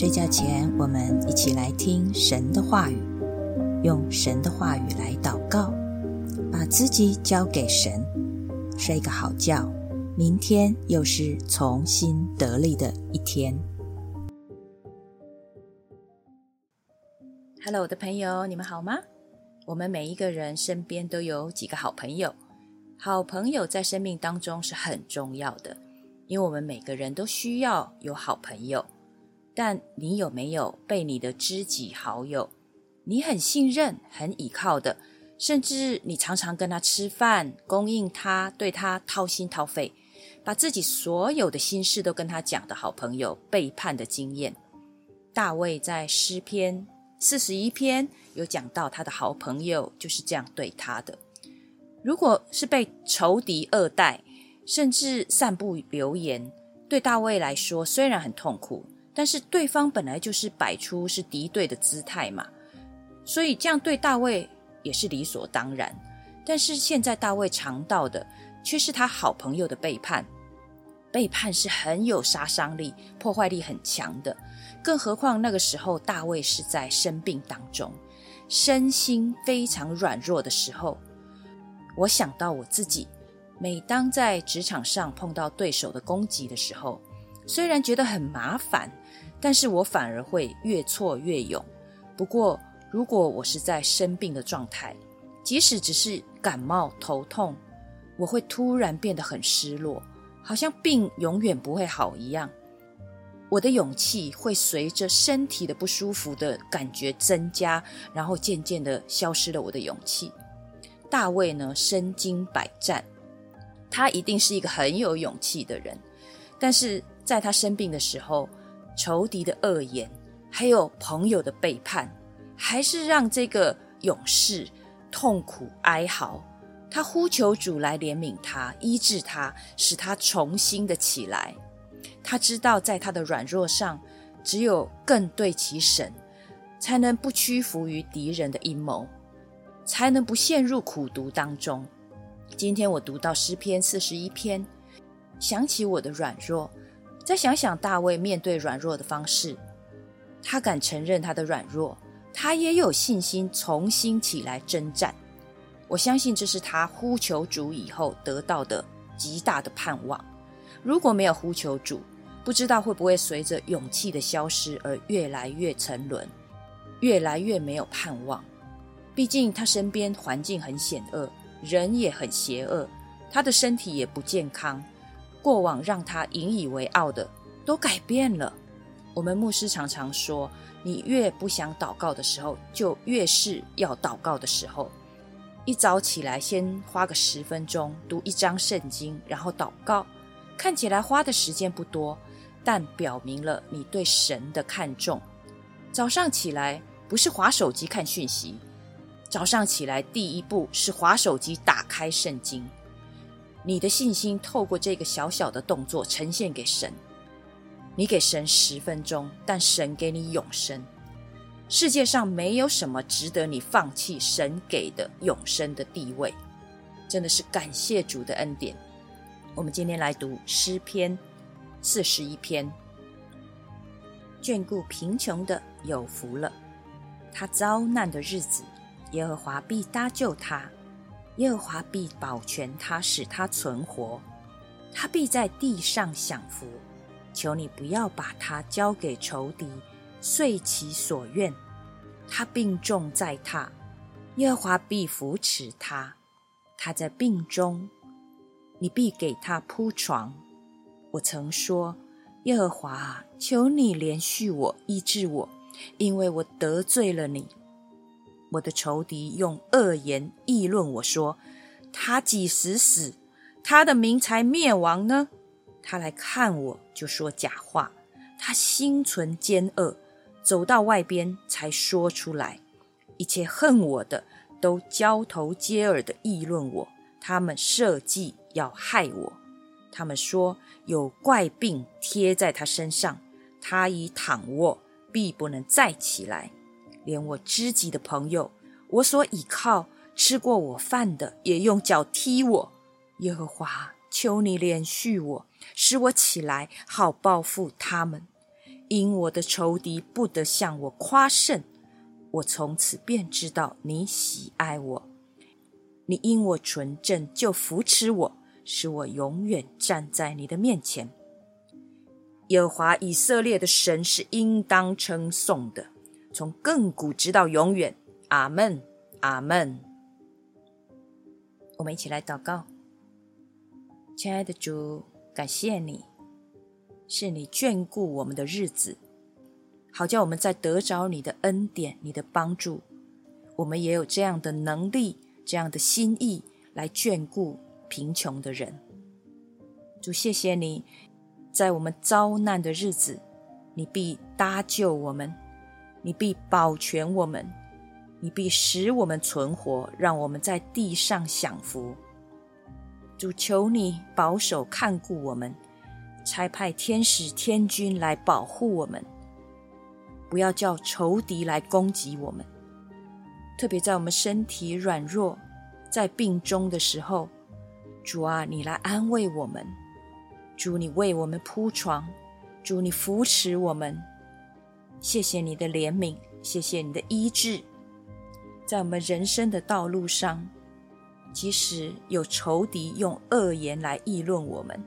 睡觉前，我们一起来听神的话语，用神的话语来祷告，把自己交给神，睡个好觉。明天又是重新得力的一天。Hello，我的朋友，你们好吗？我们每一个人身边都有几个好朋友，好朋友在生命当中是很重要的，因为我们每个人都需要有好朋友。但你有没有被你的知己好友，你很信任、很倚靠的，甚至你常常跟他吃饭，供应他，对他掏心掏肺，把自己所有的心事都跟他讲的好朋友背叛的经验？大卫在诗篇四十一篇有讲到他的好朋友就是这样对他的。如果是被仇敌恶待，甚至散布流言，对大卫来说虽然很痛苦。但是对方本来就是摆出是敌对的姿态嘛，所以这样对大卫也是理所当然。但是现在大卫尝到的却是他好朋友的背叛，背叛是很有杀伤力、破坏力很强的。更何况那个时候大卫是在生病当中，身心非常软弱的时候。我想到我自己，每当在职场上碰到对手的攻击的时候，虽然觉得很麻烦。但是我反而会越挫越勇。不过，如果我是在生病的状态，即使只是感冒、头痛，我会突然变得很失落，好像病永远不会好一样。我的勇气会随着身体的不舒服的感觉增加，然后渐渐的消失了我的勇气。大卫呢，身经百战，他一定是一个很有勇气的人。但是在他生病的时候，仇敌的恶言，还有朋友的背叛，还是让这个勇士痛苦哀嚎。他呼求主来怜悯他，医治他，使他重新的起来。他知道，在他的软弱上，只有更对其神，才能不屈服于敌人的阴谋，才能不陷入苦毒当中。今天我读到诗篇四十一篇，想起我的软弱。再想想大卫面对软弱的方式，他敢承认他的软弱，他也有信心重新起来征战。我相信这是他呼求主以后得到的极大的盼望。如果没有呼求主，不知道会不会随着勇气的消失而越来越沉沦，越来越没有盼望。毕竟他身边环境很险恶，人也很邪恶，他的身体也不健康。过往让他引以为傲的都改变了。我们牧师常常说：“你越不想祷告的时候，就越是要祷告的时候。一早起来，先花个十分钟读一章圣经，然后祷告。看起来花的时间不多，但表明了你对神的看重。早上起来不是划手机看讯息，早上起来第一步是划手机打开圣经。”你的信心透过这个小小的动作呈现给神，你给神十分钟，但神给你永生。世界上没有什么值得你放弃神给的永生的地位，真的是感谢主的恩典。我们今天来读诗篇四十一篇，眷顾贫穷的有福了，他遭难的日子，耶和华必搭救他。耶和华必保全他，使他存活；他必在地上享福。求你不要把他交给仇敌，遂其所愿。他病重在榻，耶和华必扶持他。他在病中，你必给他铺床。我曾说：耶和华，求你怜恤我，医治我，因为我得罪了你。我的仇敌用恶言议论我说：“他几时死，他的名才灭亡呢？”他来看我就说假话，他心存奸恶，走到外边才说出来。一切恨我的都交头接耳的议论我，他们设计要害我。他们说有怪病贴在他身上，他已躺卧，必不能再起来。连我知己的朋友，我所倚靠、吃过我饭的，也用脚踢我。耶和华，求你怜恤我，使我起来，好报复他们，因我的仇敌不得向我夸胜。我从此便知道你喜爱我，你因我纯正就扶持我，使我永远站在你的面前。耶和华以色列的神是应当称颂的，从亘古直到永远。阿门，阿门。我们一起来祷告，亲爱的主，感谢你，是你眷顾我们的日子。好叫我们在得着你的恩典、你的帮助，我们也有这样的能力、这样的心意来眷顾贫穷的人。主，谢谢你，在我们遭难的日子，你必搭救我们，你必保全我们，你必使我们存活，让我们在地上享福。主，求你保守看顾我们，差派天使天军来保护我们。不要叫仇敌来攻击我们，特别在我们身体软弱、在病中的时候，主啊，你来安慰我们，主你为我们铺床，主你扶持我们，谢谢你的怜悯，谢谢你的医治，在我们人生的道路上，即使有仇敌用恶言来议论我们，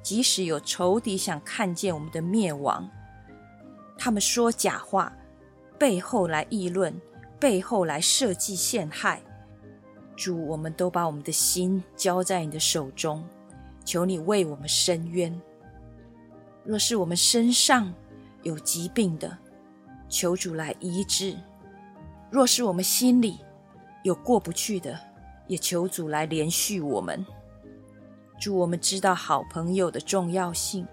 即使有仇敌想看见我们的灭亡。他们说假话，背后来议论，背后来设计陷害。主，我们都把我们的心交在你的手中，求你为我们伸冤。若是我们身上有疾病的，求主来医治；若是我们心里有过不去的，也求主来连续我们。祝，我们知道好朋友的重要性。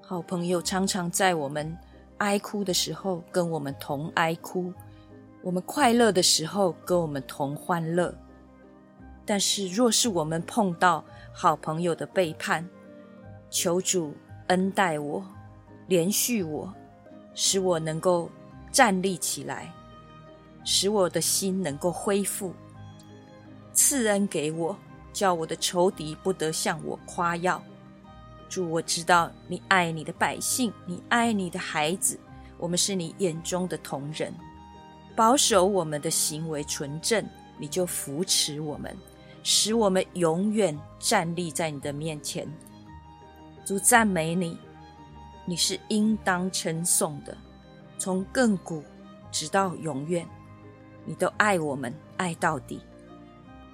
好朋友常常在我们哀哭的时候跟我们同哀哭，我们快乐的时候跟我们同欢乐。但是若是我们碰到好朋友的背叛，求主恩待我，连续我，使我能够站立起来，使我的心能够恢复，赐恩给我，叫我的仇敌不得向我夸耀。主，我知道你爱你的百姓，你爱你的孩子，我们是你眼中的同人，保守我们的行为纯正，你就扶持我们，使我们永远站立在你的面前。主赞美你，你是应当称颂的，从亘古直到永远，你都爱我们，爱到底。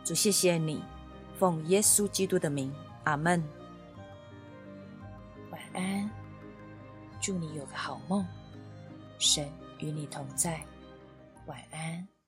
主，谢谢你，奉耶稣基督的名，阿门。晚安，祝你有个好梦，神与你同在，晚安。